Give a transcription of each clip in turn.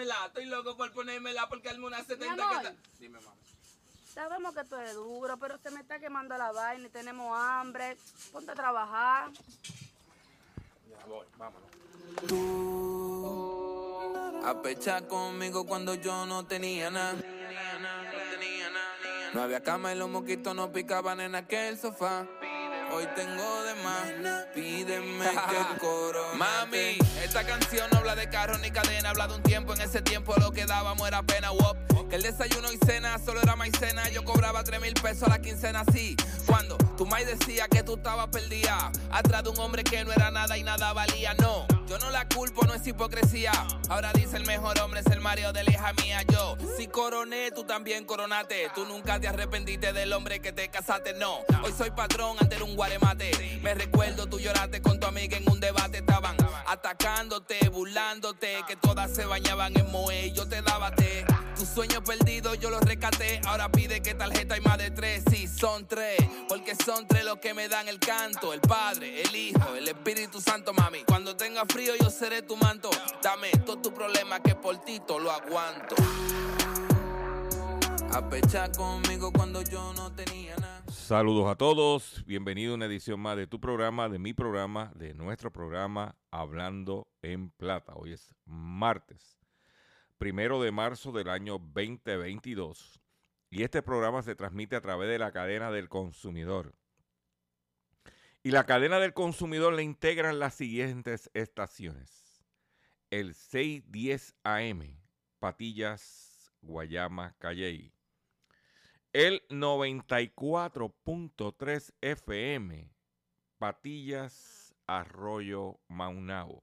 dármela. Estoy loco por ponérmela porque al una 70 que amor. está. Dime, mamá. Sabemos que tú eres duro, pero se me está quemando la vaina y tenemos hambre. Ponte a trabajar. Ya voy, vámonos. A pechar conmigo cuando yo no tenía nada. No había cama y los mosquitos no picaban en aquel sofá. Hoy tengo de más, pídeme que coro. Mami, esta canción no habla de carro ni cadena, habla de un tiempo. En ese tiempo lo que dábamos era pena, wop. Que el desayuno y cena solo era maicena. Yo cobraba 3 mil pesos a la quincena, así. Cuando tu mai decía que tú estabas perdida, atrás de un hombre que no era nada y nada valía, no. Yo no la culpo, no es hipocresía. Ahora dice el mejor hombre es el Mario de la hija mía. Yo, si coroné, tú también coronate. Tú nunca te arrepentiste del hombre que te casaste, no. Hoy soy patrón ante un guaremate. Me recuerdo, tú lloraste con tu amiga en un debate. Estaban atacándote, burlándote, que todas se bañaban en Moe yo te daba té. Tus sueños perdidos yo los rescaté. Ahora pide que tarjeta hay más de tres. Sí, son tres. Porque son tres los que me dan el canto. El Padre, el Hijo, el Espíritu Santo, mami. Cuando tenga frío yo seré tu manto. Dame todo tu problema que por ti todo lo aguanto. A pechar conmigo cuando yo no tenía nada. Saludos a todos, bienvenido a una edición más de tu programa, de mi programa, de nuestro programa Hablando en Plata. Hoy es martes, primero de marzo del año 2022 y este programa se transmite a través de la cadena del consumidor. Y la cadena del consumidor le integran las siguientes estaciones. El 610 AM, Patillas, Guayama, Calley el 94.3 FM, Patillas, Arroyo, Maunao.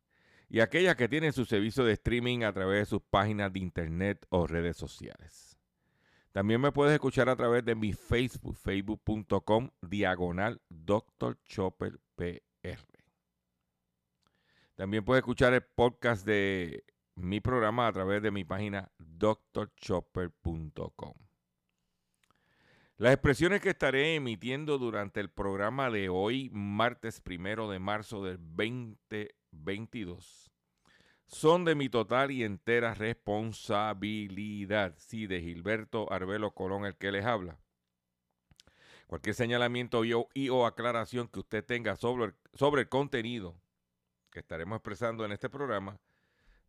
y aquellas que tienen su servicio de streaming a través de sus páginas de internet o redes sociales. También me puedes escuchar a través de mi Facebook, facebook.com diagonal Dr. Chopper PR. También puedes escuchar el podcast de mi programa a través de mi página drchopper.com. Las expresiones que estaré emitiendo durante el programa de hoy, martes primero de marzo del 2022, son de mi total y entera responsabilidad. Sí, de Gilberto Arbelo Colón, el que les habla. Cualquier señalamiento y o aclaración que usted tenga sobre el, sobre el contenido que estaremos expresando en este programa,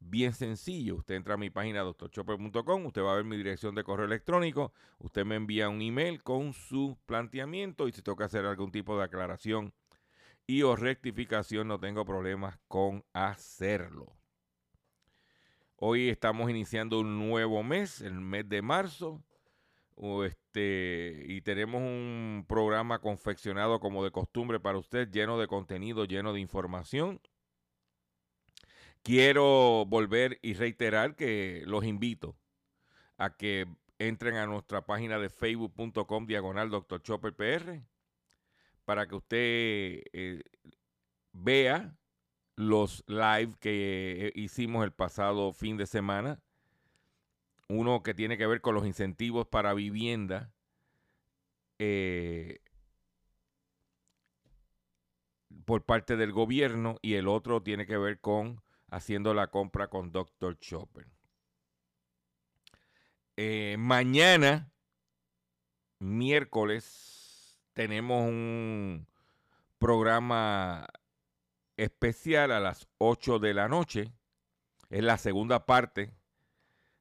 bien sencillo. Usted entra a mi página doctorchopper.com, usted va a ver mi dirección de correo electrónico, usted me envía un email con su planteamiento y si toca hacer algún tipo de aclaración y o rectificación, no tengo problemas con hacerlo. Hoy estamos iniciando un nuevo mes, el mes de marzo, este, y tenemos un programa confeccionado como de costumbre para usted, lleno de contenido, lleno de información. Quiero volver y reiterar que los invito a que entren a nuestra página de facebook.com diagonal Dr. Chopper PR para que usted eh, vea los live que eh, hicimos el pasado fin de semana. Uno que tiene que ver con los incentivos para vivienda. Eh, por parte del gobierno y el otro tiene que ver con haciendo la compra con Dr. Chopper. Eh, mañana, miércoles, tenemos un programa especial a las 8 de la noche. Es la segunda parte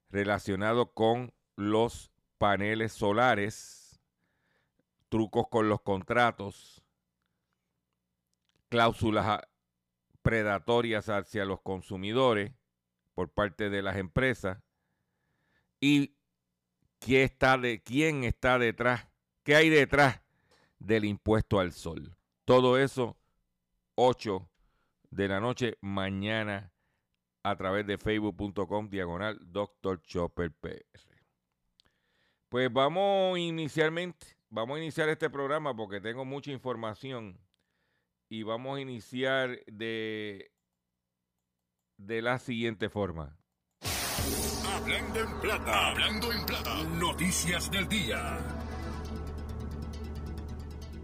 relacionado con los paneles solares, trucos con los contratos, cláusulas predatorias hacia los consumidores por parte de las empresas y está, de, quién está detrás, qué hay detrás del impuesto al sol. Todo eso 8 de la noche mañana a través de facebook.com diagonal Dr. Chopper PR. Pues vamos inicialmente, vamos a iniciar este programa porque tengo mucha información y vamos a iniciar de, de la siguiente forma. Hablando en plata, hablando en plata, noticias del día.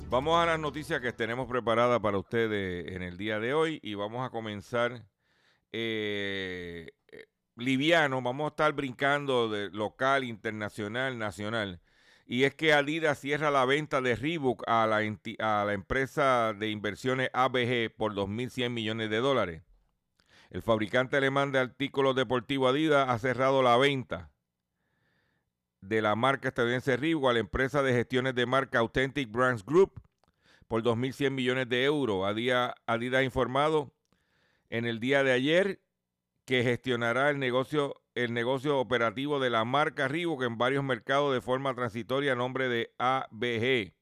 Vamos a las noticias que tenemos preparadas para ustedes en el día de hoy y vamos a comenzar eh, eh, liviano, vamos a estar brincando de local, internacional, nacional. Y es que Adidas cierra la venta de Reebok a la, a la empresa de inversiones ABG por 2.100 millones de dólares. El fabricante alemán de artículos deportivos Adidas ha cerrado la venta de la marca estadounidense Reebok a la empresa de gestiones de marca Authentic Brands Group por 2.100 millones de euros. Adidas ha informado en el día de ayer que gestionará el negocio, el negocio operativo de la marca Reebok en varios mercados de forma transitoria a nombre de ABG.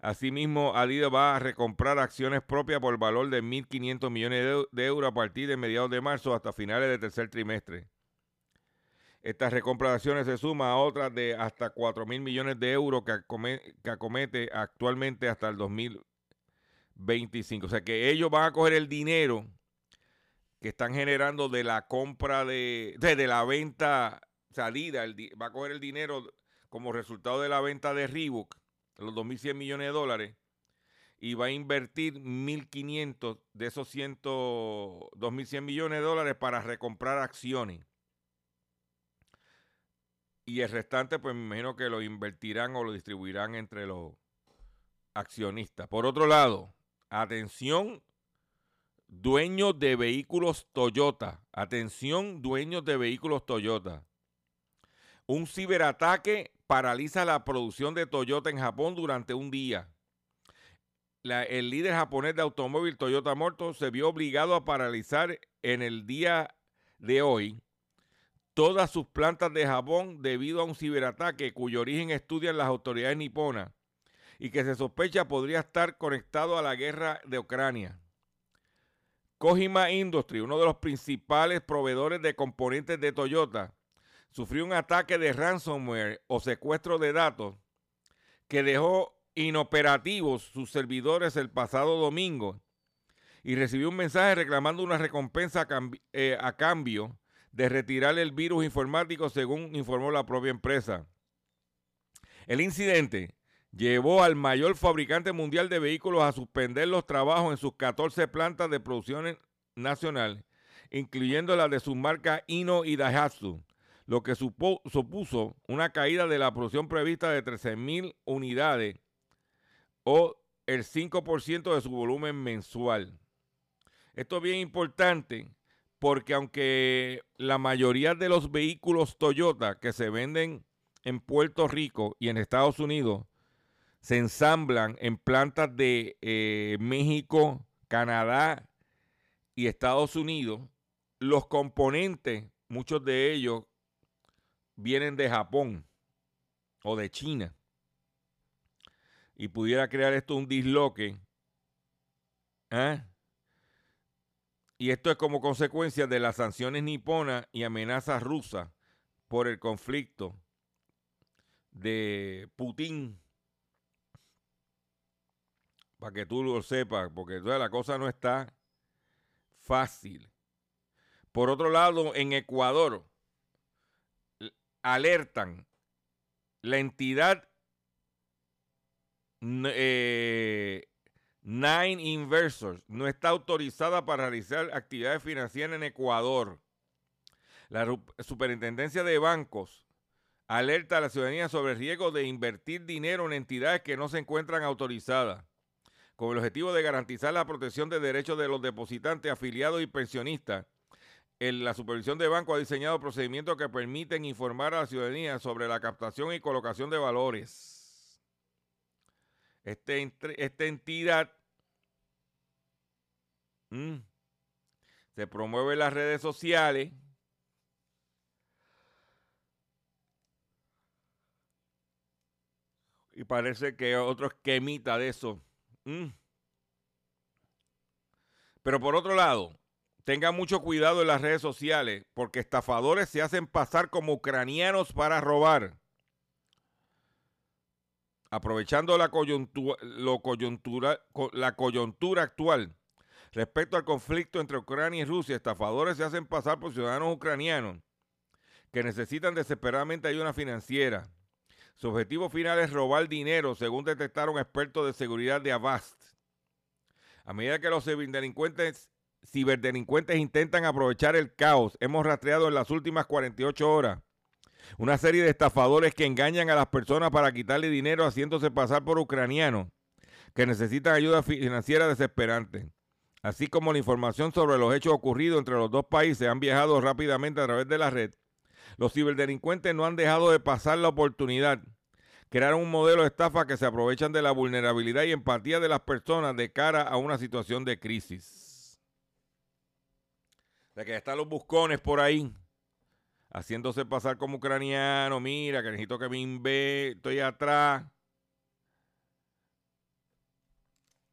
Asimismo, Adidas va a recomprar acciones propias por valor de 1.500 millones de euros a partir de mediados de marzo hasta finales del tercer trimestre. Estas recompraciones se suma a otras de hasta 4 mil millones de euros que, acomete, actualmente hasta el 2025. O sea que ellos van a coger el dinero que están generando de la compra de, de, la venta salida, va a coger el dinero como resultado de la venta de Reebok, los 2.100 millones de dólares, y va a invertir 1.500 de esos 2.100 millones de dólares para recomprar acciones y el restante, pues me imagino que lo invertirán o lo distribuirán entre los accionistas. Por otro lado, atención, dueños de vehículos Toyota. Atención, dueños de vehículos Toyota. Un ciberataque paraliza la producción de Toyota en Japón durante un día. el líder japonés de automóvil Toyota Motor se vio obligado a paralizar en el día de hoy todas sus plantas de jabón debido a un ciberataque cuyo origen estudian las autoridades niponas y que se sospecha podría estar conectado a la guerra de Ucrania. Kojima Industry, uno de los principales proveedores de componentes de Toyota, sufrió un ataque de ransomware o secuestro de datos que dejó inoperativos sus servidores el pasado domingo y recibió un mensaje reclamando una recompensa a, eh, cambio de retirar el virus informático, según informó la propia empresa. El incidente llevó al mayor fabricante mundial de vehículos a suspender los trabajos en sus 14 plantas de producción nacional, incluyendo las de sus marcas Ino y Daihatsu, lo que supuso una caída de la producción prevista de 13.000 unidades o el 5% de su volumen mensual. Esto es bien importante porque aunque la mayoría de los vehículos Toyota que se venden en Puerto Rico y en Estados Unidos se ensamblan en plantas de eh, México, Canadá y Estados Unidos, los componentes, muchos de ellos vienen de Japón o de China. Y pudiera crear esto un disloque. ¿eh? Y esto es como consecuencia de las sanciones niponas y amenazas rusas por el conflicto de Putin. Para que tú lo sepas, porque la cosa no está fácil. Por otro lado, en Ecuador alertan la entidad eh, Nine Inversors no está autorizada para realizar actividades financieras en Ecuador. La Superintendencia de Bancos alerta a la ciudadanía sobre el riesgo de invertir dinero en entidades que no se encuentran autorizadas. con el objetivo de garantizar la protección de derechos de los depositantes, afiliados y pensionistas. En la supervisión de banco ha diseñado procedimientos que permiten informar a la ciudadanía sobre la captación y colocación de valores. Este, esta entidad mm, se promueve las redes sociales. Y parece que otro esquemita de eso Mm. Pero por otro lado, tenga mucho cuidado en las redes sociales porque estafadores se hacen pasar como ucranianos para robar. Aprovechando la coyuntura actual respecto al conflicto entre Ucrania y Rusia, estafadores se hacen pasar por ciudadanos ucranianos que necesitan desesperadamente ayuda financiera. Su objetivo final es robar dinero, según detectaron expertos de seguridad de Avast. A medida que los ciberdelincuentes, ciberdelincuentes intentan aprovechar el caos, hemos rastreado en las últimas 48 horas una serie de estafadores que engañan a las personas para quitarle dinero haciéndose pasar por ucranianos que necesitan ayuda financiera desesperante. Así como la información sobre los hechos ocurridos entre los dos países han viajado rápidamente a través de la red, los ciberdelincuentes no han dejado de pasar la oportunidad. Crearon un modelo de estafa que se aprovechan de la vulnerabilidad y empatía de las personas de cara a una situación de crisis. De que están los buscones por ahí, haciéndose pasar como ucraniano. Mira, que necesito que me inve, estoy atrás.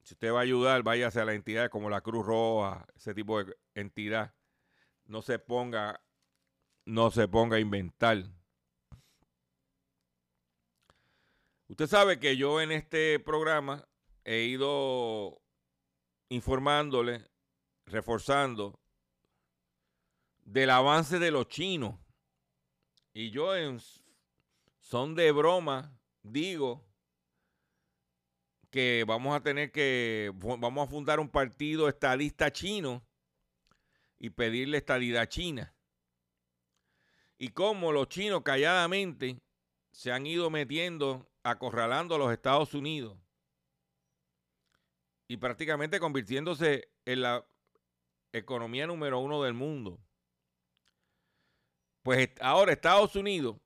Si usted va a ayudar, váyase a la entidad como la Cruz Roja, ese tipo de entidad. No se ponga no se ponga a inventar. Usted sabe que yo en este programa he ido informándole, reforzando del avance de los chinos. Y yo son de broma digo que vamos a tener que vamos a fundar un partido estadista chino y pedirle estadidad china y cómo los chinos calladamente se han ido metiendo, acorralando a los Estados Unidos y prácticamente convirtiéndose en la economía número uno del mundo. Pues ahora Estados Unidos,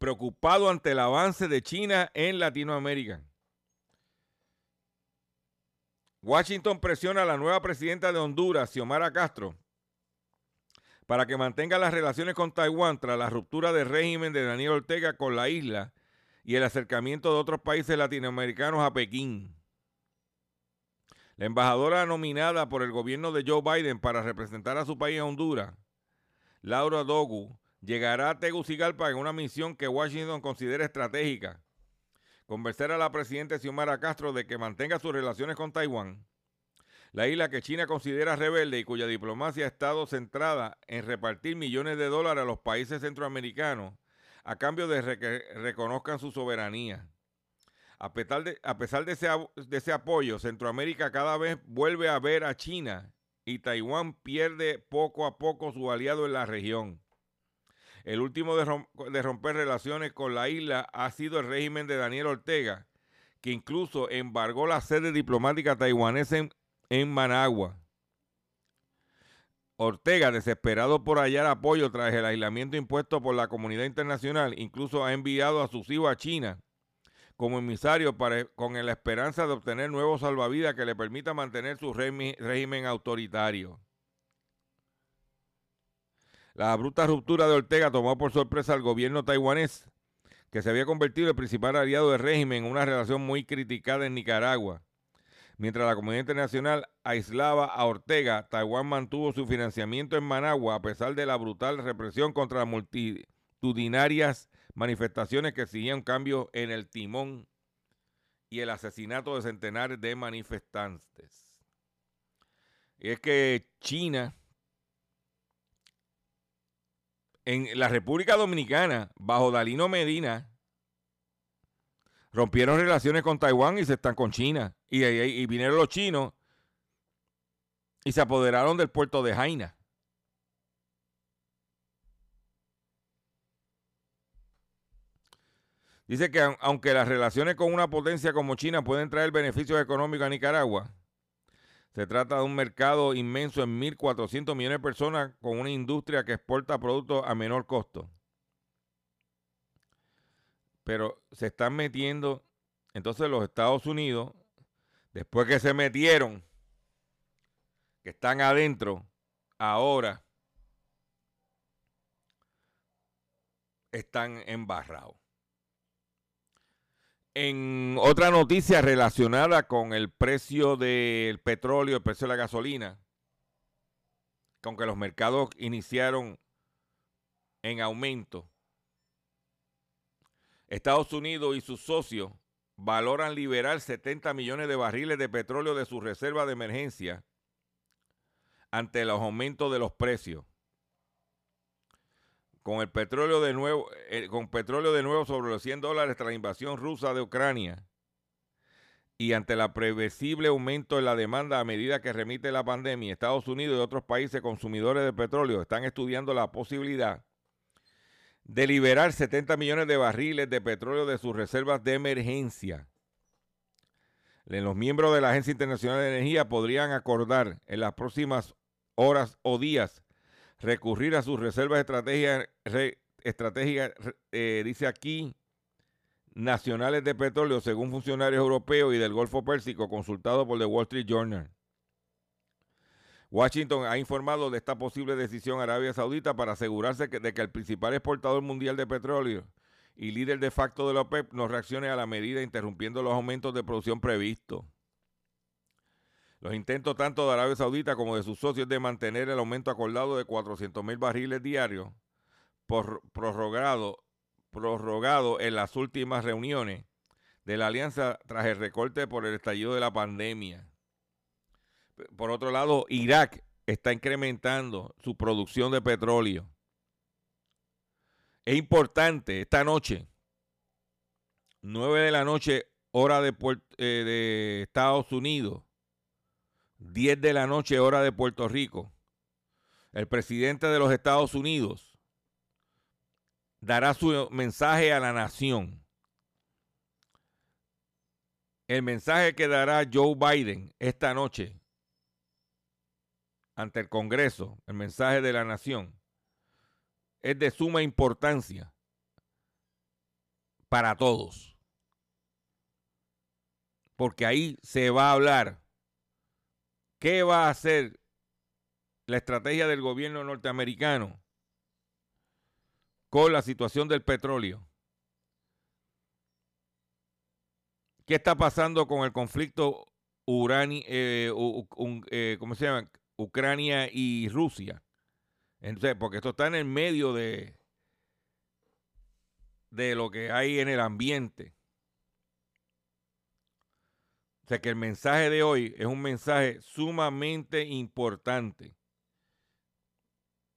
preocupado ante el avance de China en Latinoamérica. Washington presiona a la nueva presidenta de Honduras, Xiomara Castro, para que mantenga las relaciones con Taiwán tras la ruptura del régimen de Daniel Ortega con la isla y el acercamiento de otros países latinoamericanos a Pekín. La embajadora nominada por el gobierno de Joe Biden para representar a su país a Honduras, Laura Dogu, llegará a Tegucigalpa en una misión que Washington considera estratégica. Convencer a la presidenta Xiomara Castro de que mantenga sus relaciones con Taiwán la isla que China considera rebelde y cuya diplomacia ha estado centrada en repartir millones de dólares a los países centroamericanos a cambio de que reconozcan su soberanía. A pesar, de, ese, de ese apoyo, Centroamérica cada vez vuelve a ver a China y Taiwán pierde poco a poco su aliado en la región. El último de, romper relaciones con la isla ha sido el régimen de Daniel Ortega, que incluso embargó la sede diplomática taiwanesa en, en Managua. Ortega, desesperado por hallar apoyo tras el aislamiento impuesto por la comunidad internacional, incluso ha enviado a sus hijos a China como emisario para, con la esperanza de obtener nuevos salvavidas que le permita mantener su régimen autoritario. La bruta ruptura de Ortega tomó por sorpresa al gobierno taiwanés, que se había convertido en el principal aliado del régimen en una relación muy criticada en Nicaragua. Mientras la comunidad internacional aislaba a Ortega, Taiwán mantuvo su financiamiento en Managua a pesar de la brutal represión contra las multitudinarias manifestaciones que exigían cambio en el timón y el asesinato de centenares de manifestantes. Y es que China, en la República Dominicana, bajo Dalino Medina, rompieron relaciones con Taiwán y se están con China. Y, y, vinieron los chinos y se apoderaron del puerto de Jaina. Dice que aunque las relaciones con una potencia como China pueden traer beneficios económicos a Nicaragua, se trata de un mercado inmenso en 1.400 millones de personas con una industria que exporta productos a menor costo. Pero se están metiendo, entonces los Estados Unidos, después que se metieron, que están adentro, ahora están embarrados. En otra noticia relacionada con el precio del petróleo, el precio de la gasolina, con que los mercados iniciaron en aumento, Estados Unidos y sus socios valoran liberar 70 millones de barriles de petróleo de su reserva de emergencia ante los aumentos de los precios con el petróleo de nuevo, eh, con petróleo de nuevo sobre los 100 dólares tras la invasión rusa de Ucrania y ante el previsible aumento en la demanda a medida que remite la pandemia, Estados Unidos y otros países consumidores de petróleo están estudiando la posibilidad de liberar 70 millones de barriles de petróleo de sus reservas de emergencia. Los miembros de la Agencia Internacional de Energía podrían acordar en las próximas horas o días recurrir a sus reservas estratégicas, eh, dice aquí, nacionales de petróleo, según funcionarios europeos y del Golfo Pérsico consultados por The Wall Street Journal. Washington ha informado de esta posible decisión Arabia Saudita para asegurarse de que el principal exportador mundial de petróleo y líder de facto de la OPEP no reaccione a la medida interrumpiendo los aumentos de producción previstos. Los intentos tanto de Arabia Saudita como de sus socios de mantener el aumento acordado de 400 mil barriles diarios por prorrogado, prorrogado en las últimas reuniones de la alianza tras el recorte por el estallido de la pandemia. Por otro lado, Irak está incrementando su producción de petróleo. Es importante esta noche, 9 de la noche, hora de, eh, de Estados Unidos, 10 de la noche, hora de Puerto Rico, el presidente de los Estados Unidos dará su mensaje a la nación. El mensaje que dará Joe Biden esta noche ante el Congreso, el mensaje de la nación, es de suma importancia para todos. Porque ahí se va a hablar ¿Qué va a hacer la estrategia del gobierno norteamericano con la situación del petróleo? ¿Qué está pasando con el conflicto eh, eh, ¿cómo se llama? Ucrania y Rusia? Entonces, porque esto está en el medio de, de lo que hay en el ambiente sea que el mensaje de hoy es un mensaje sumamente importante.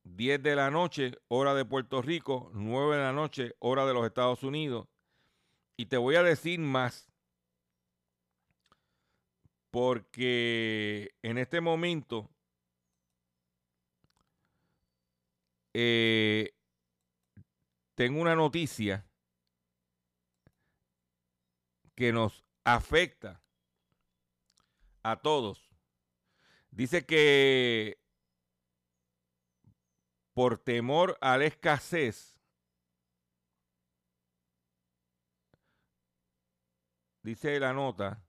10 de la noche, hora de Puerto Rico, 9 de la noche, hora de los Estados Unidos. Y te voy a decir más, porque en este momento eh, tengo una noticia que nos afecta a todos. Dice que por temor a la escasez, dice la nota,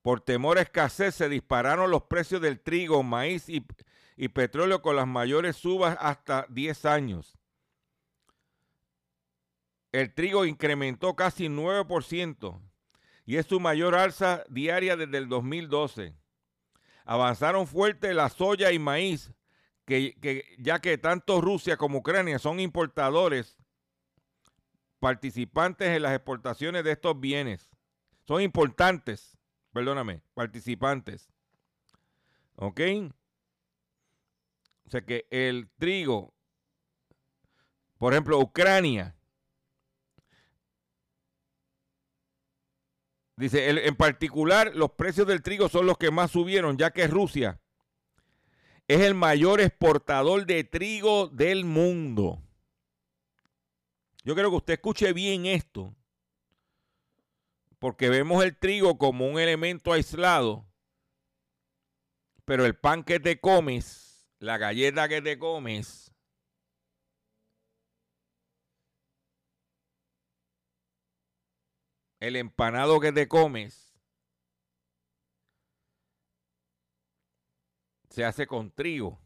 por temor a escasez se dispararon los precios del trigo, maíz y, y petróleo con las mayores subas hasta 10 años el trigo incrementó casi 9% y es su mayor alza diaria desde el 2012. Avanzaron fuerte la soya y maíz, que, ya que tanto Rusia como Ucrania son importadores participantes en las exportaciones de estos bienes. Son importantes, perdóname, participantes. ¿Ok? O sea que el trigo, por ejemplo, Ucrania, Dice, en particular, los precios del trigo son los que más subieron, ya que Rusia es el mayor exportador de trigo del mundo. Yo creo que usted escuche bien esto, porque vemos el trigo como un elemento aislado, pero el pan que te comes, la galleta que te comes, el empanado que te comes, se hace con trigo,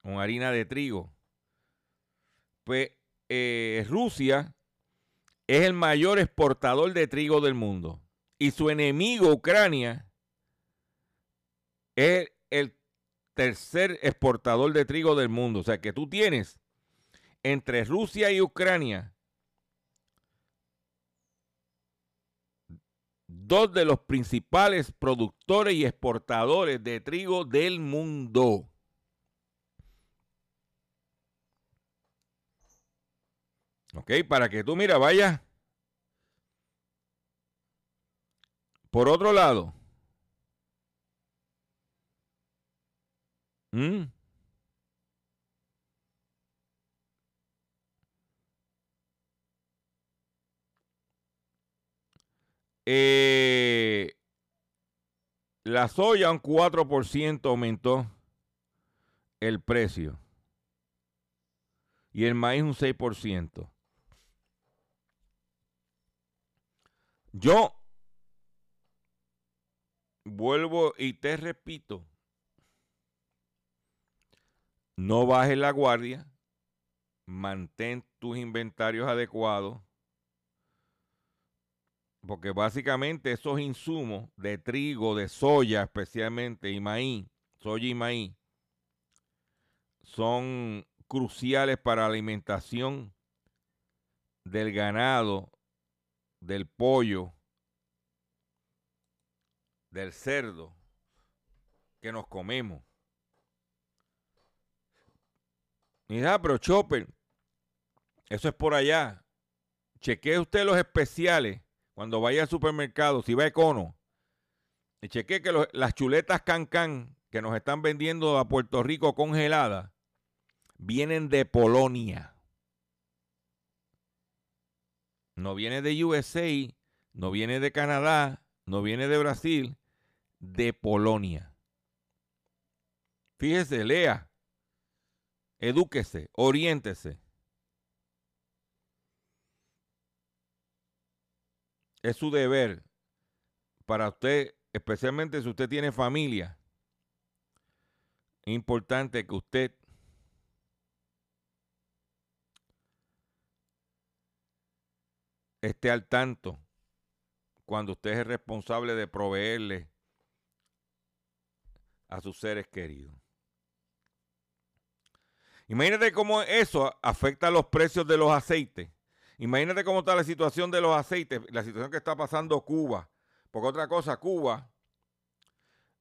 con harina de trigo. Pues eh, Rusia es el mayor exportador de trigo del mundo. Y su enemigo, Ucrania, es el tercer exportador de trigo del mundo. O sea que tú tienes entre Rusia y Ucrania dos de los principales productores y exportadores de trigo del mundo. Ok, para que tú, mira, vaya. Por otro lado. ¿Mm? Eh, la soya un 4% aumentó el precio. Y el maíz un 6%. Yo vuelvo y te repito, no bajes la guardia, mantén tus inventarios adecuados, porque básicamente esos insumos de trigo, de soya especialmente y maíz, soya y maíz, son cruciales para la alimentación del ganado del pollo, del cerdo que nos comemos. Ah, pero Chopper, eso es por allá. Chequee usted los especiales cuando vaya al supermercado, si va a Econo. Y chequee que las chuletas Cancan que nos están vendiendo a Puerto Rico congeladas vienen de Polonia. No viene de USA, no viene de Canadá, no viene de Brasil, de Polonia. Fíjese, lea, edúquese, oriéntese. Es su deber para usted, especialmente si usted tiene familia, importante que usted esté al tanto cuando usted es responsable de proveerle a sus seres queridos. Imagínate cómo eso afecta los precios de los aceites. Imagínate cómo está la situación de los aceites, la situación que está pasando Cuba. Porque otra cosa, Cuba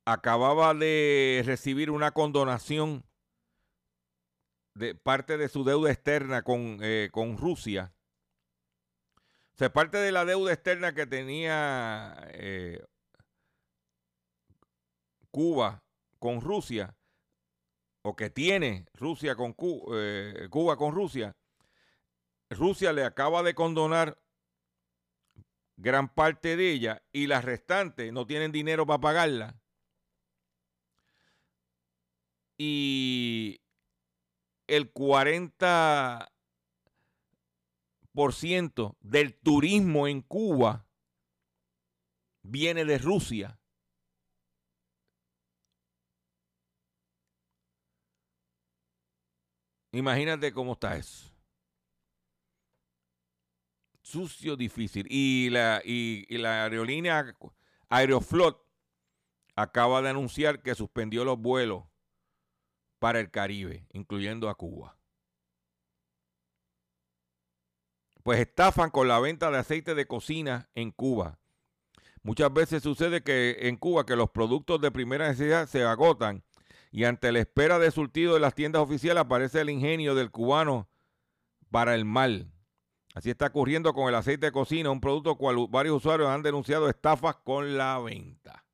acababa de recibir una condonación de parte de su deuda externa con, eh, con Rusia o parte de la deuda externa que tenía eh, Cuba con Rusia, o que tiene Rusia con eh, Cuba con Rusia, Rusia le acaba de condonar gran parte de ella y las restantes no tienen dinero para pagarla. Y el 40 ciento del turismo en Cuba viene de Rusia. Imagínate cómo está eso. Sucio, difícil. Y la, y, la aerolínea Aeroflot acaba de anunciar que suspendió los vuelos para el Caribe, incluyendo a Cuba. pues estafan con la venta de aceite de cocina en Cuba. Muchas veces sucede que en Cuba que los productos de primera necesidad se agotan y ante la espera de surtido de las tiendas oficiales aparece el ingenio del cubano para el mal. Así está ocurriendo con el aceite de cocina, un producto cual varios usuarios han denunciado estafas con la venta.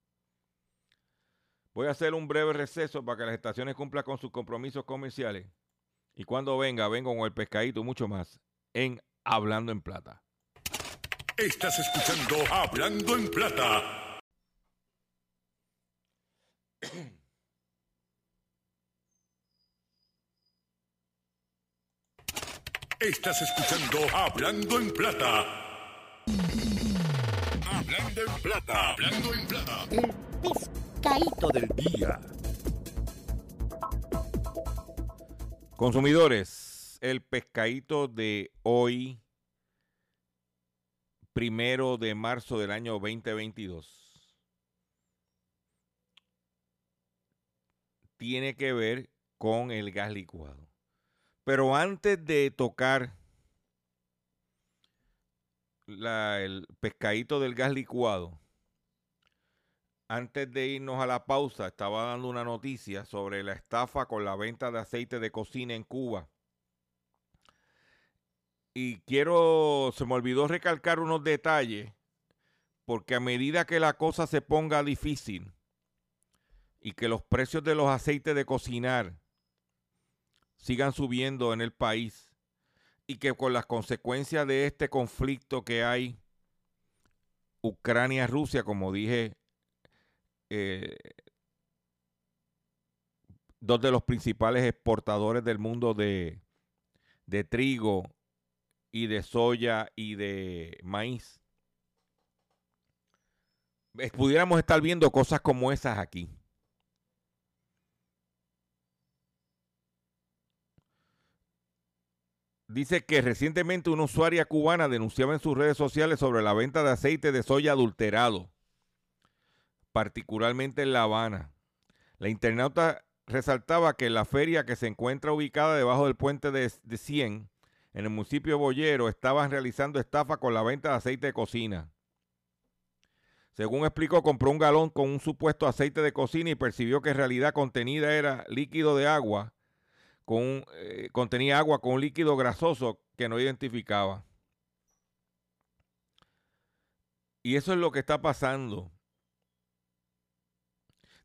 Voy a hacer un breve receso para que las estaciones cumplan con sus compromisos comerciales. Y cuando venga, vengo con el pescadito y mucho más en Hablando en Plata. Estás escuchando Hablando en Plata. Estás escuchando Hablando en Plata. Hablando en Plata. Hablando en Plata. El pescadito del Día. Consumidores, el pescadito de hoy, primero de marzo del año 2022, tiene que ver con el gas licuado. Pero antes de tocar la- el pescadito del gas licuado, antes de irnos a la pausa, estaba dando una noticia sobre la estafa con la venta de aceite de cocina en Cuba. Y quiero, se me olvidó recalcar unos detalles, porque a medida que la cosa se ponga difícil y que los precios de los aceites de cocinar sigan subiendo en el país y que con las consecuencias de este conflicto que hay Ucrania-Rusia, como dije, eh, dos de los principales exportadores del mundo de, de trigo y de soya y de maíz. Eh, Pudiéramos estar viendo cosas como esas aquí. Dice que recientemente una usuaria cubana denunciaba en sus redes sociales sobre la venta de aceite de soya adulterado, particularmente en La Habana. La internauta resaltaba que la feria que se encuentra ubicada debajo del puente de, de 100, en el municipio de Boyero, estaban realizando estafa con la venta de aceite de cocina. Según explicó, compró un galón con un supuesto aceite de cocina y percibió que en realidad contenida era líquido de agua, eh, contenía agua con un líquido grasoso que no identificaba. Y eso es lo que está pasando.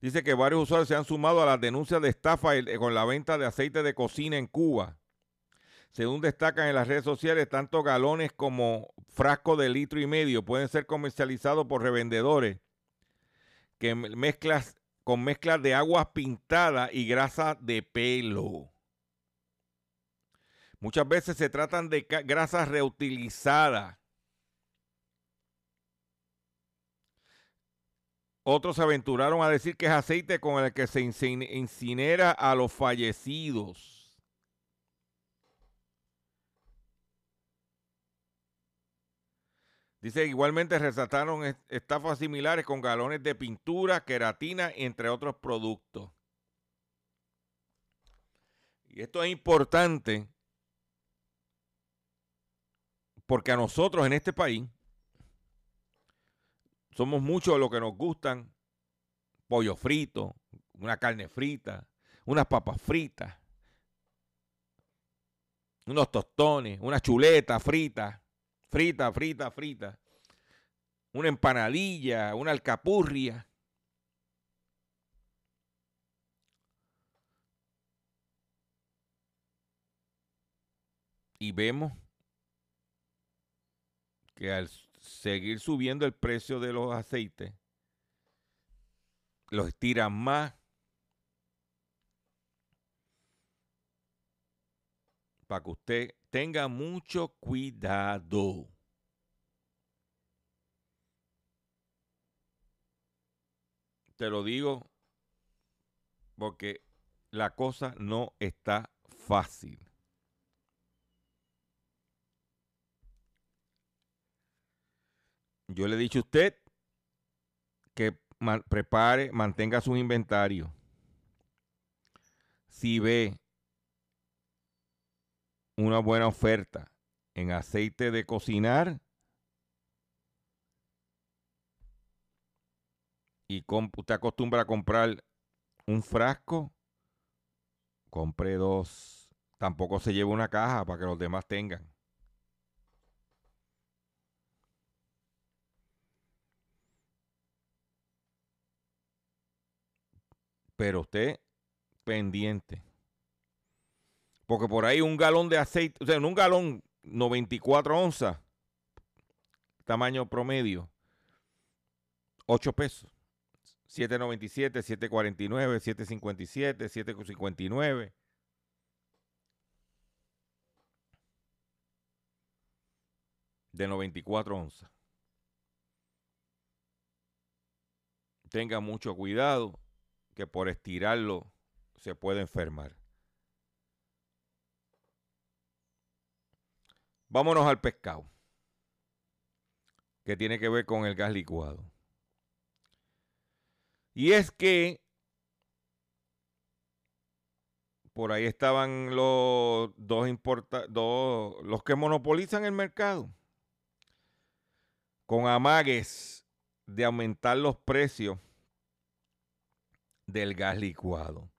Dice que varios usuarios se han sumado a las denuncias de estafa y- con la venta de aceite de cocina en Cuba. Según destacan en las redes sociales, tanto galones como frascos de litro y medio pueden ser comercializados por revendedores que me- mezclas con mezclas de agua pintada y grasa de pelo. Muchas veces se tratan de grasas reutilizadas. Otros se aventuraron a decir que es aceite con el que se incin- incinera a los fallecidos. Dice igualmente resaltaron est- estafas similares con galones de pintura, queratina, entre otros productos. Y esto es importante porque a nosotros en este país somos muchos los que nos gustan pollo frito, una carne frita, unas papas fritas, unos tostones, una chuleta frita, frita, frita, frita, una empanadilla, una alcapurria. Y vemos que al seguir subiendo el precio de los aceites, los estiran más. Para que usted tenga mucho cuidado. Te lo digo porque la cosa no está fácil. Yo le he dicho a usted que prepare, mantenga su inventario. Si ve una buena oferta en aceite de cocinar y usted acostumbra a comprar un frasco, compre dos. Tampoco se lleve una caja para que los demás tengan. Pero usted pendiente. Porque por ahí un galón de aceite, o sea, en un galón 94 onzas, tamaño promedio, 8 pesos. 7.97, 7.49, 7.57, 7.59. De 94 onzas. Tenga mucho cuidado que por estirarlo se puede enfermar. Vámonos al pescado, que tiene que ver con el gas licuado. Y es que por ahí estaban los dos, importa, dos los que monopolizan el mercado con amagues de aumentar los precios del gas licuado.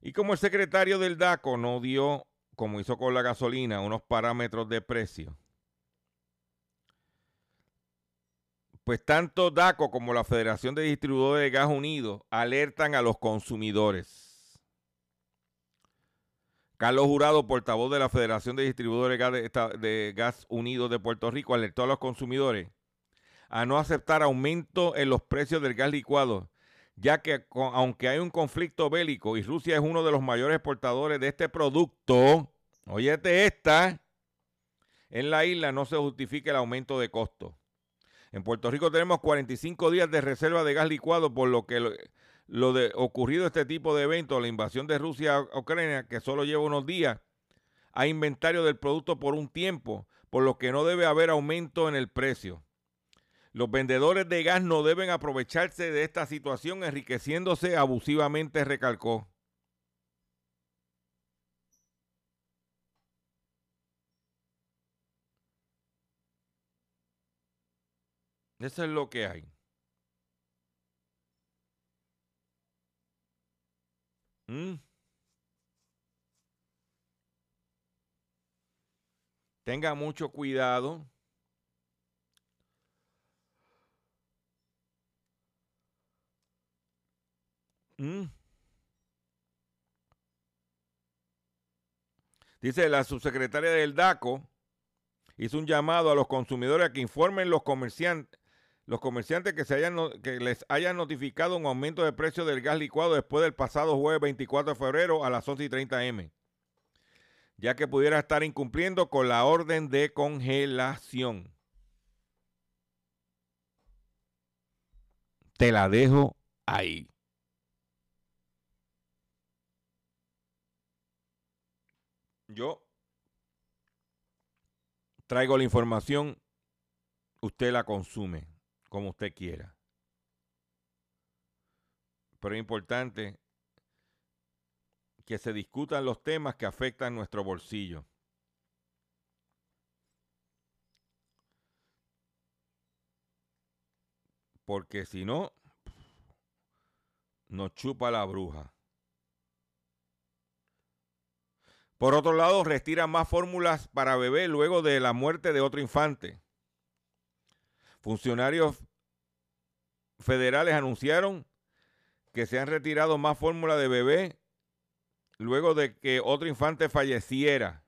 Y como el secretario del DACO no dio, como hizo con la gasolina, unos parámetros de precio, pues tanto DACO como la Federación de Distribuidores de Gas Unidos alertan a los consumidores. Carlos Jurado, portavoz de la Federación de Distribuidores de Gas, Unidos de Puerto Rico, alertó a los consumidores a no aceptar aumento en los precios del gas licuado, ya que aunque hay un conflicto bélico y Rusia es uno de los mayores exportadores de este producto, óyete esta, en la isla no se justifica el aumento de costos. En Puerto Rico tenemos 45 días de reserva de gas licuado, por lo que lo, de ocurrido este tipo de eventos, la invasión de Rusia a Ucrania, que solo lleva unos días, hay inventario del producto por un tiempo, por lo que no debe haber aumento en el precio. Los vendedores de gas no deben aprovecharse de esta situación enriqueciéndose abusivamente, recalcó. Eso es lo que hay. ¿Mm? Tenga mucho cuidado. Mm. Dice la subsecretaria del DACO, hizo un llamado a los consumidores a que informen los comerciantes, los comerciantes que, se hayan, que les hayan notificado un aumento de precio del gas licuado después del pasado jueves 24 de febrero a las 11 y 30 M, ya que pudiera estar incumpliendo con la orden de congelación. Te la dejo ahí. Yo traigo la información, usted la consume como usted quiera. Pero es importante que se discutan los temas que afectan nuestro bolsillo. Porque si no, nos chupa la bruja. Por otro lado, retiran más fórmulas para bebé luego de la muerte de otro infante. Funcionarios federales anunciaron que se han retirado más fórmulas de bebé luego de que otro infante falleciera.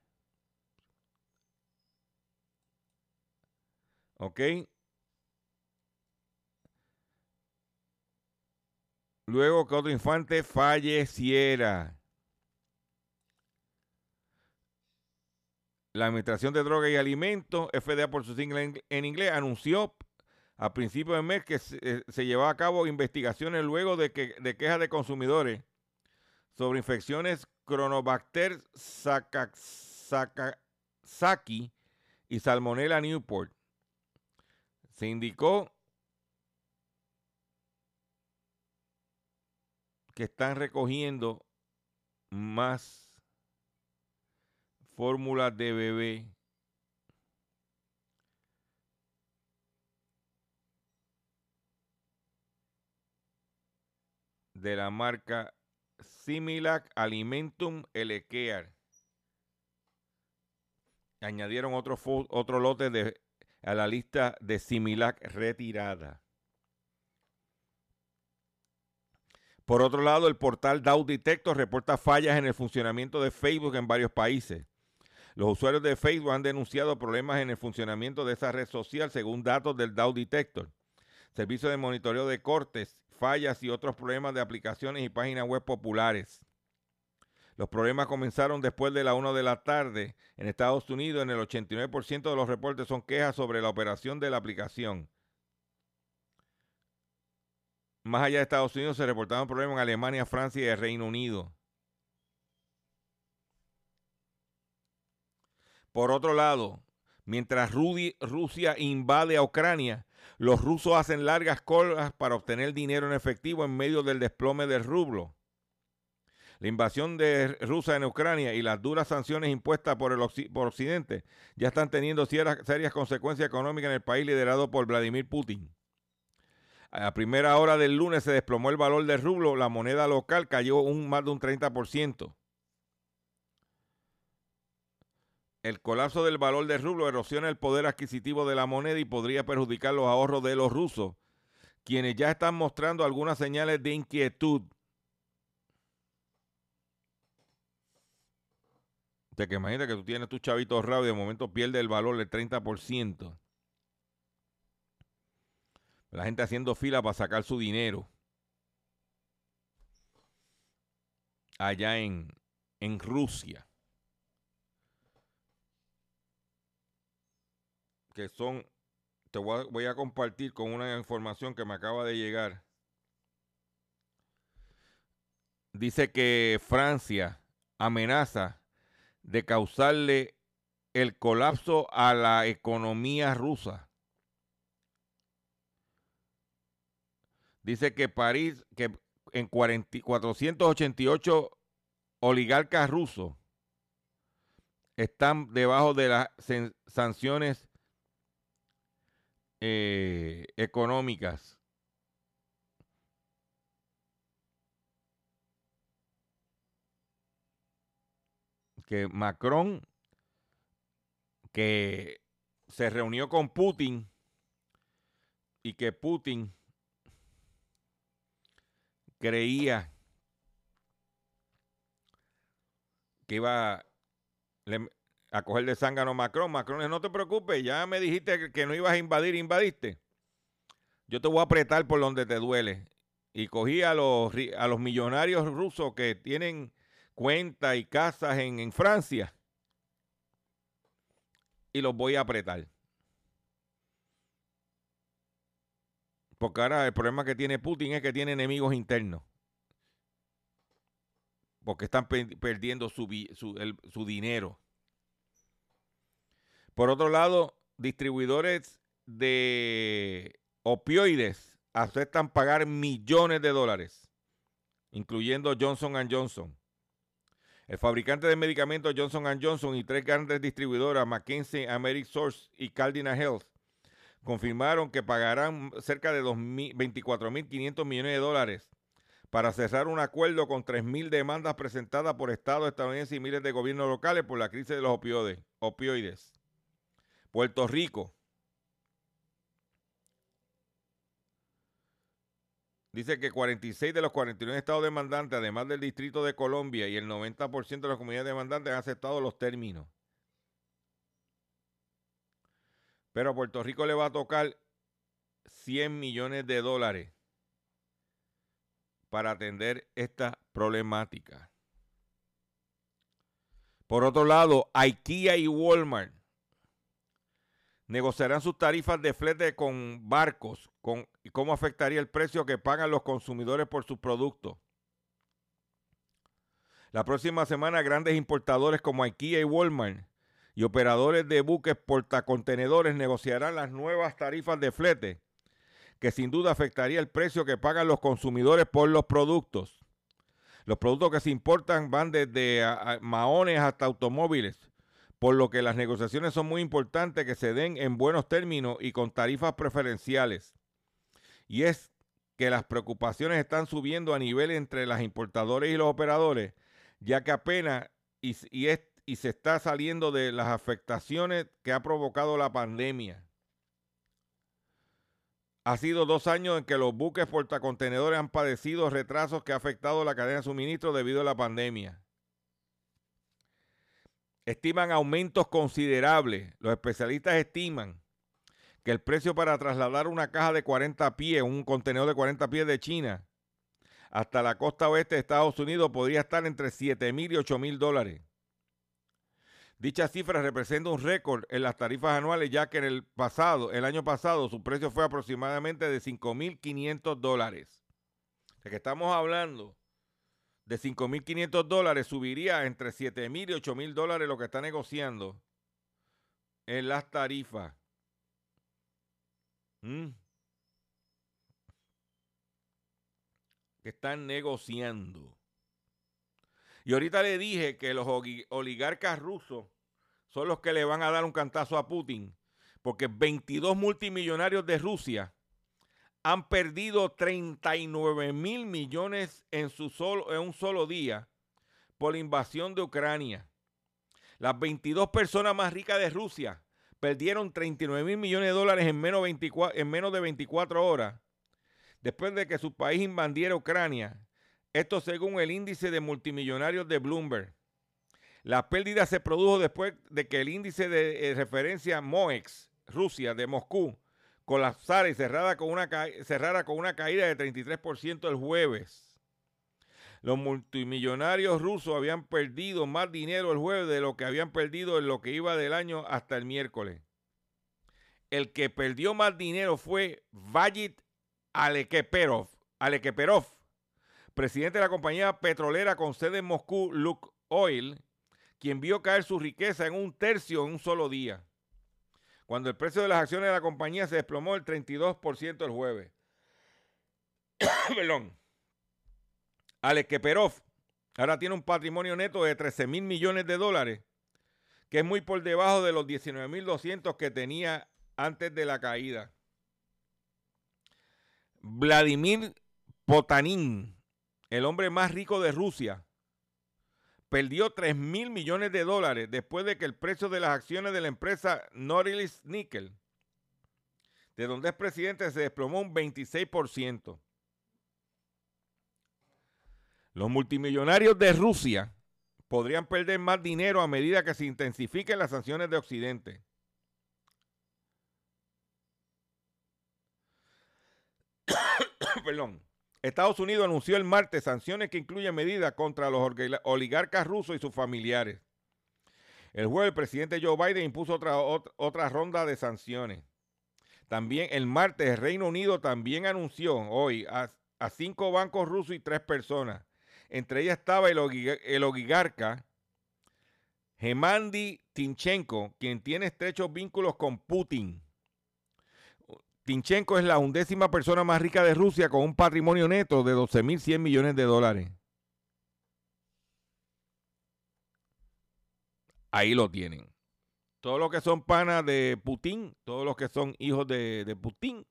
¿Ok? Luego que otro infante falleciera. La Administración de Drogas y Alimentos, FDA por su sigla en inglés, anunció a principios de mes que se, eh, llevaba a cabo investigaciones luego de, que, de quejas de consumidores sobre infecciones Cronobacter y Salmonella Newport. Se indicó que están recogiendo más fórmulas de bebé. de la marca Similac Alimentum Elekear. Añadieron otro, otro lote de, a la lista de Similac retirada. Por otro lado, el portal Dow Detector reporta fallas en el funcionamiento de Facebook en varios países. Los usuarios de Facebook han denunciado problemas en el funcionamiento de esa red social según datos del Dow Detector. Servicio de monitoreo de cortes, fallas y otros problemas de aplicaciones y páginas web populares. Los problemas comenzaron después de la 1 de la tarde en Estados Unidos. En el 89% de los reportes son quejas sobre la operación de la aplicación. Más allá de Estados Unidos se reportaron problemas en Alemania, Francia y el Reino Unido. Por otro lado, mientras Rusia invade a Ucrania, los rusos hacen largas colas para obtener dinero en efectivo en medio del desplome del rublo. La invasión de Rusia en Ucrania y las duras sanciones impuestas por, el Occidente ya están teniendo serias consecuencias económicas en el país liderado por Vladimir Putin. A primera hora del lunes se desplomó el valor del rublo, la moneda local cayó un, más de un 30%. El colapso del valor del rublo erosiona el poder adquisitivo de la moneda y podría perjudicar los ahorros de los rusos, quienes ya están mostrando algunas señales de inquietud De que imagínate que tú tienes tu chavito ahorrado y de momento pierde el valor del 30%. La gente haciendo fila para sacar su dinero. Allá en, en Rusia. Que son, te voy a compartir con una información que me acaba de llegar. Dice que Francia amenaza de causarle el colapso a la economía rusa. Dice que París, que en 488 oligarcas rusos están debajo de las sanciones eh, económicas. Que Macron, que se reunió con Putin y que Putin creía que iba a coger de zángano Macron. Macron, no te preocupes, ya me dijiste que no ibas a invadir, invadiste. Yo te voy a apretar por donde te duele. Y cogí a los, a los millonarios rusos que tienen cuentas y casas en, Francia y los voy a apretar. Porque ahora el problema que tiene Putin es que tiene enemigos internos. Porque están perdiendo su, su, dinero. Por otro lado, distribuidores de opioides aceptan pagar millones de dólares, incluyendo Johnson Johnson. El fabricante de medicamentos Johnson Johnson y tres grandes distribuidoras, McKinsey, American Source y Cardinal Health, confirmaron que pagarán cerca de 24.500 millones de dólares para cerrar un acuerdo con 3.000 demandas presentadas por estados estadounidenses y miles de gobiernos locales por la crisis de los opioides. Puerto Rico Dice que 46 de los 49 estados demandantes, además del Distrito de Colombia y el 90% de las comunidades demandantes han aceptado los términos. Pero a Puerto Rico le va a tocar 100 millones de dólares para atender esta problemática. Por otro lado, IKEA y Walmart negociarán sus tarifas de flete con barcos con, y cómo afectaría el precio que pagan los consumidores por sus productos. La próxima semana grandes importadores como IKEA y Walmart y operadores de buques portacontenedores negociarán las nuevas tarifas de flete, que sin duda afectaría el precio que pagan los consumidores por los productos. Los productos que se importan van desde maones hasta automóviles, por lo que las negociaciones son muy importantes que se den en buenos términos y con tarifas preferenciales. Y es que las preocupaciones están subiendo a nivel entre las importadores y los operadores, ya que apenas y, y se está saliendo de las afectaciones que ha provocado la pandemia. Ha sido dos años en que los buques portacontenedores han padecido retrasos que ha afectado la cadena de suministro debido a la pandemia. Estiman aumentos considerables. Los especialistas estiman que el precio para trasladar una caja de 40 pies, un contenedor de 40 pies de China, hasta la costa oeste de Estados Unidos podría estar entre 7 mil y 8 mil dólares. Dicha cifra representa un récord en las tarifas anuales, ya que en el pasado, el año pasado, su precio fue aproximadamente de 5.500 dólares. De que estamos hablando de 5.500 dólares, subiría entre 7.000 y 8.000 dólares lo que está negociando en las tarifas. ¿Mm? Que están negociando. Y ahorita le dije que los oligarcas rusos son los que le van a dar un cantazo a Putin, porque 22 multimillonarios de Rusia han perdido 39 mil millones en, su solo, en un solo día por la invasión de Ucrania. Las 22 personas más ricas de Rusia perdieron 39 mil millones de dólares en menos, 24, en menos de 24 horas después de que su país invadiera Ucrania esto según el índice de multimillonarios de Bloomberg. La pérdida se produjo después de que el índice de eh, referencia MOEX, Rusia, de Moscú, colapsara y cerrara con una, con una caída de 33% el jueves. Los multimillonarios rusos habían perdido más dinero el jueves de lo que habían perdido en lo que iba del año hasta el miércoles. El que perdió más dinero fue Vajit Alekeperov, Alekeperov presidente de la compañía petrolera con sede en Moscú, Luke Oil, quien vio caer su riqueza en un tercio en un solo día, cuando el precio de las acciones de la compañía se desplomó el 32% el jueves. Perdón. Alex Keperov ahora tiene un patrimonio neto de 13 mil millones de dólares, que es muy por debajo de los 19 mil 200 que tenía antes de la caída. Vladimir Potanin, el hombre más rico de Rusia, perdió 3 mil millones de dólares después de que el precio de las acciones de la empresa Norilsk Nickel, de donde es presidente, se desplomó un 26%. Los multimillonarios de Rusia podrían perder más dinero a medida que se intensifiquen las sanciones de Occidente. Perdón. Estados Unidos anunció el martes sanciones que incluyen medidas contra los oligarcas rusos y sus familiares. El jueves el presidente Joe Biden impuso otra, otra, ronda de sanciones. También el martes el Reino Unido también anunció hoy a, cinco bancos rusos y tres personas. Entre ellas estaba el, el oligarca Gemandi Tinchenko, quien tiene estrechos vínculos con Putin. Tinchenko es la undécima persona más rica de Rusia con un patrimonio neto de 12.100 millones de dólares. Ahí lo tienen. Todos los que son panas de Putin, todos los que son hijos de, de Putin,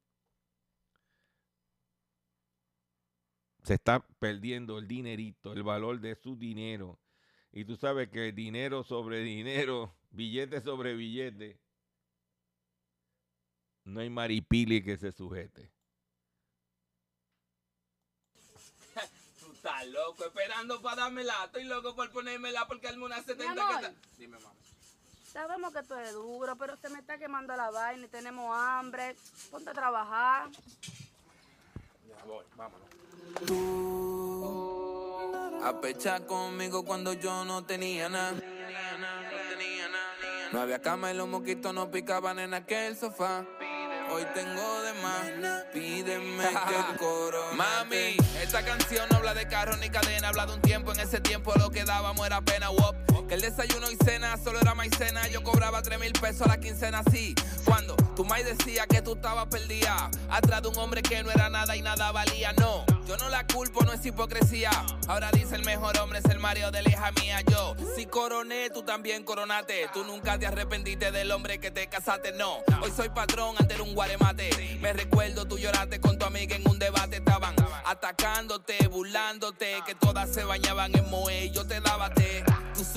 se está perdiendo el dinerito, el valor de su dinero. Y tú sabes que dinero sobre dinero, billete sobre billete, no hay maripili que se sujete. Tú estás loco esperando para dármela. Estoy loco por ponérmela porque al una 70 amor. que está. Dime, mamá. Sabemos que tú eres duro, pero se me está quemando la vaina y tenemos hambre. Ponte a trabajar. Ya voy, vámonos. A pechar conmigo cuando yo no tenía nada. No había cama y los moquitos no picaban en aquel sofá. Hoy tengo de más, pídeme que coro. Mami, esta canción no habla de carro ni cadena, habla de un tiempo. En ese tiempo lo que dábamos era pena, wop. Que el desayuno y cena solo era maicena. Yo cobraba 3 mil pesos a la quincena, así. Cuando tu mai decía que tú estabas perdida, atrás de un hombre que no era nada y nada valía, no. Yo no la culpo, no es hipocresía. Ahora dice el mejor hombre es el Mario de la hija mía. Yo, si coroné, tú también coronate. Tú nunca te arrepentiste del hombre que te casaste, no. Hoy soy patrón ante un guaremate. Me recuerdo, tú lloraste con tu amiga en un debate. Estaban atacándote, burlándote, que todas se bañaban en Moe. Yo te daba té.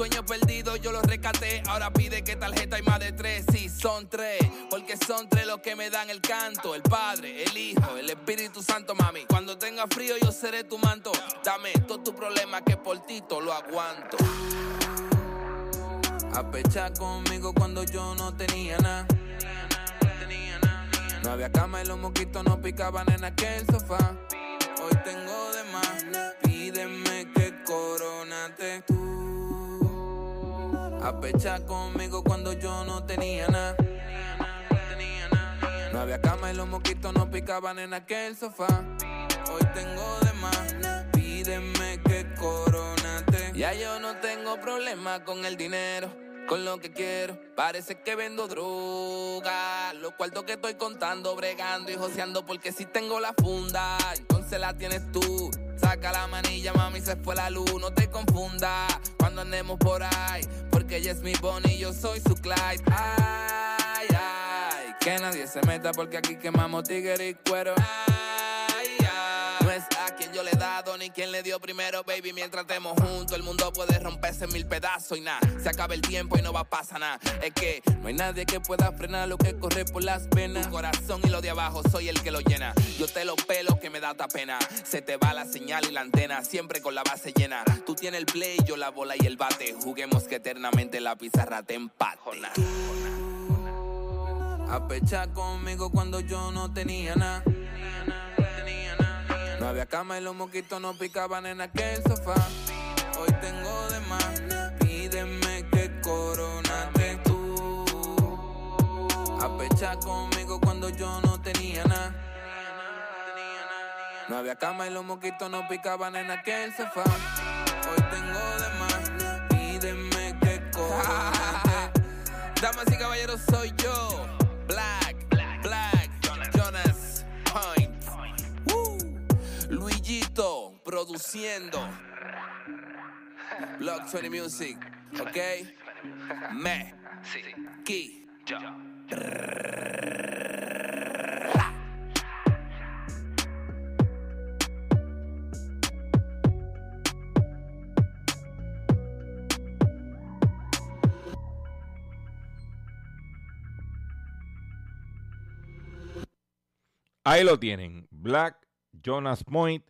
Sueño perdido yo lo rescaté. Ahora pide que tarjeta hay más de tres. Sí, son tres. Porque son tres los que me dan el canto. El Padre, el Hijo, el Espíritu Santo, mami. Cuando tenga frío yo seré tu manto. Dame todo tu problema que por ti lo aguanto. A conmigo cuando yo no tenía nada. No había cama y los mosquitos no picaban en aquel sofá. Hoy tengo de más. Pídeme que coronate tú. A pechar conmigo cuando yo no tenía nada. No había cama y los mosquitos no picaban en aquel sofá. Hoy tengo de más. Pídeme que coronate. Ya yo no tengo problema con el dinero con lo que quiero. Parece que vendo droga. Los cuartos que estoy contando, bregando y joseando porque si tengo la funda, entonces la tienes tú. Saca la manilla, mami, se fue la luz, no te confundas cuando andemos por ahí, porque ella es mi Bonnie y yo soy su Clyde. Ay, ay, que nadie se meta porque aquí quemamos tigre y cuero. Ay, es a quien yo le he dado ni quien le dio primero, baby. Mientras estemos juntos, el mundo puede romperse en mil pedazos y nada. Se acaba el tiempo y no va a pasar nada. Es que no hay nadie que pueda frenar lo que corre por las venas. Tu corazón y lo de abajo, soy el que lo llena. Yo te lo pelo que me da ta pena. Se te va la señal y la antena, siempre con la base llena. Tú tienes el play, yo la bola y el bate. Juguemos que eternamente la pizarra te empate. A pechar conmigo cuando yo no tenía nada. No había cama y los mosquitos no picaban en aquel sofá. Hoy tengo de más. Pídeme que coronate tú. A pechar conmigo cuando yo no tenía nada. No había cama y los mosquitos no picaban en aquel sofá. Hoy tengo de más. Pídeme que coronate. Damas y caballeros, soy yo. Produciendo. Block 20 Music, ¿ok? Me, Ki. Ahí lo tienen. Black Jonas Point.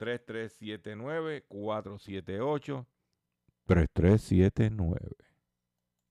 3379 478 3379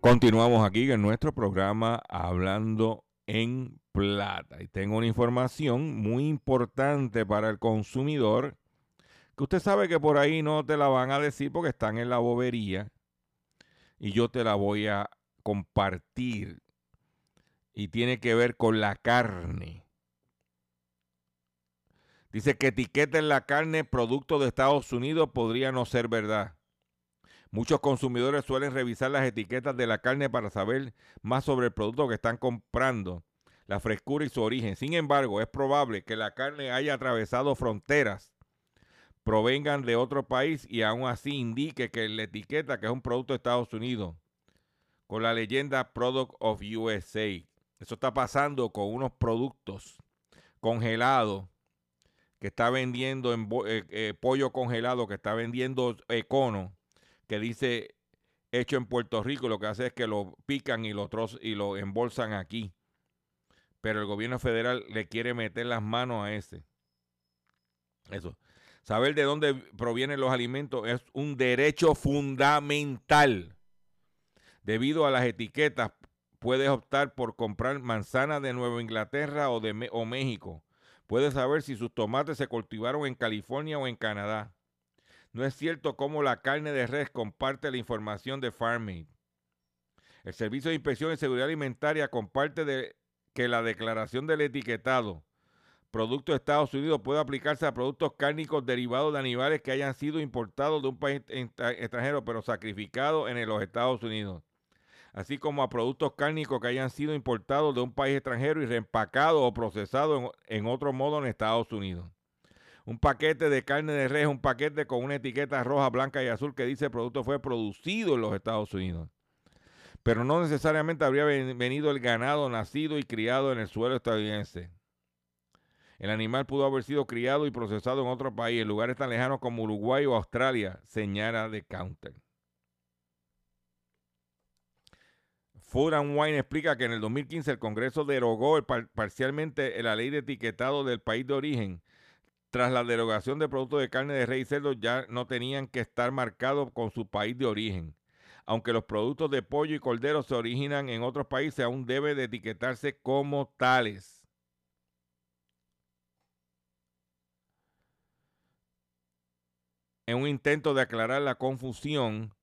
Continuamos aquí en nuestro programa Hablando en Plata. Y tengo una información muy importante para el consumidor que usted sabe que por ahí no te la van a decir porque están en la bobería y yo te la voy a compartir. Y tiene que ver con la carne. Dice que etiqueten la carne producto de Estados Unidos podría no ser verdad. Muchos consumidores suelen revisar las etiquetas de la carne para saber más sobre el producto que están comprando, la frescura y su origen. Sin embargo, es probable que la carne haya atravesado fronteras, provengan de otro país y aún así indique que la etiqueta que es un producto de Estados Unidos, con la leyenda Product of USA. Eso está pasando con unos productos congelados que está vendiendo en eh, eh, pollo congelado, que está vendiendo Econo, que dice hecho en Puerto Rico, lo que hace es que lo pican y lo, y lo embolsan aquí. Pero el gobierno federal le quiere meter las manos a ese. Eso. Saber de dónde provienen los alimentos es un derecho fundamental. Debido a las etiquetas, puedes optar por comprar manzanas de Nueva Inglaterra o de o México. Puedes saber si sus tomates se cultivaron en California o en Canadá. No es cierto cómo la carne de res comparte la información de FarmMate. El Servicio de Inspección y Seguridad Alimentaria comparte que la declaración del etiquetado producto de Estados Unidos puede aplicarse a productos cárnicos derivados de animales que hayan sido importados de un país extranjero pero sacrificados en los Estados Unidos, así como a productos cárnicos que hayan sido importados de un país extranjero y reempacados o procesados en otro modo en Estados Unidos. Un paquete de carne de res, un paquete con una etiqueta roja, blanca y azul que dice el producto fue producido en los Estados Unidos. Pero no necesariamente habría venido el ganado nacido y criado en el suelo estadounidense. El animal pudo haber sido criado y procesado en otro país, en lugares tan lejanos como Uruguay o Australia, señala de Counter. Food and Wine explica que en el 2015 el Congreso derogó parcialmente la ley de etiquetado del país de origen tras la derogación de productos de carne de rey y cerdo ya no tenían que estar marcados con su país de origen. Aunque los productos de pollo y cordero se originan en otros países, aún debe de etiquetarse como tales. En un intento de aclarar la confusión,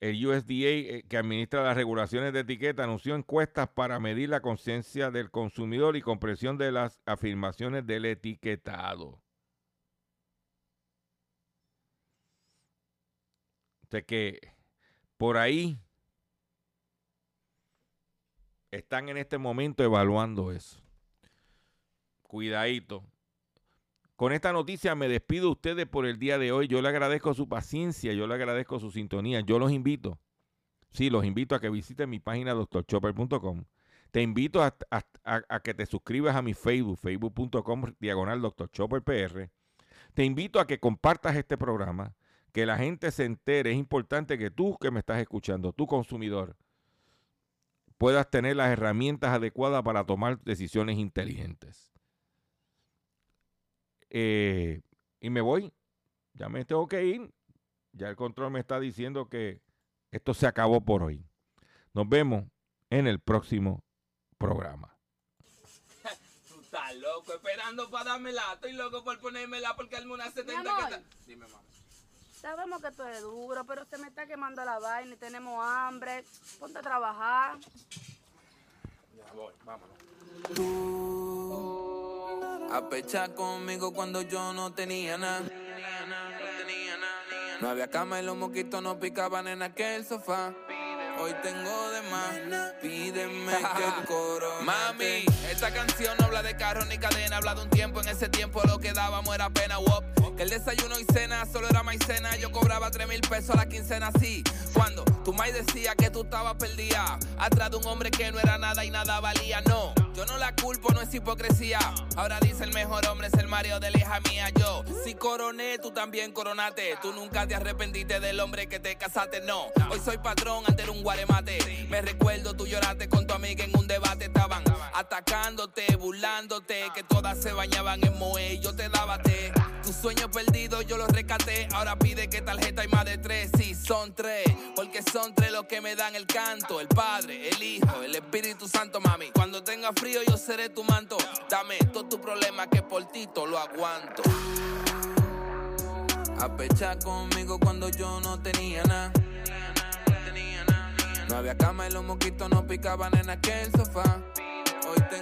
el USDA, eh, que administra las regulaciones de etiqueta, anunció encuestas para medir la conciencia del consumidor y comprensión de las afirmaciones del etiquetado. de que por ahí están en este momento evaluando eso. Cuidadito. Con esta noticia me despido de ustedes por el día de hoy. Yo le agradezco su paciencia, yo le agradezco su sintonía. Yo los invito, sí, los invito a que visiten mi página doctorchopper.com. Te invito a, que te suscribas a mi Facebook, facebook.com diagonal doctorchopperpr. Te invito a que compartas este programa que la gente se entere. Es importante que tú que me estás escuchando, tu consumidor, puedas tener las herramientas adecuadas para tomar decisiones inteligentes. Eh, y me voy, ya me tengo que ir. Ya el control me está diciendo que esto se acabó por hoy. Nos vemos en el próximo programa. Tú estás loco esperando para darme la. Estoy loco por ponérmela porque alguna 70 que Dime, mamá. Sabemos que tú eres duro, pero se me está quemando la vaina y tenemos hambre. Ponte a trabajar. Ya voy, vámonos. Tú a pechar conmigo cuando yo no tenía nada. No había cama y los moquitos no picaban en aquel sofá. Hoy tengo de más, pídeme que el coro. Mami, esta canción no habla de carro ni cadena, habla de un tiempo. En ese tiempo lo que dábamos era pena, wop. Que el desayuno y cena solo era maicena. Yo cobraba 3 mil pesos a la quincena, así. Cuando tu mai decía que tú estabas perdida, atrás de un hombre que no era nada y nada valía, no. Yo no la culpo, no es hipocresía. Ahora dice el mejor hombre es el Mario de la hija mía. Yo, si coroné, tú también coronate. Tú nunca te arrepentiste del hombre que te casaste, no. Hoy soy patrón ante un guaremate. Me recuerdo, tú lloraste con tu amiga en un debate. Estaban atacándote, burlándote, que todas se bañaban en Moe yo te daba té. Tus sueños perdidos yo los rescaté. Ahora pide que tarjeta hay más de tres. Sí, son tres. Porque son tres los que me dan el canto: el Padre, el Hijo, el Espíritu Santo, mami. Cuando tenga frío yo seré tu manto. Dame todo tu problema que por ti lo aguanto. A pechar conmigo cuando yo no tenía nada. No había cama y los moquitos no picaban en aquel sofá. Hoy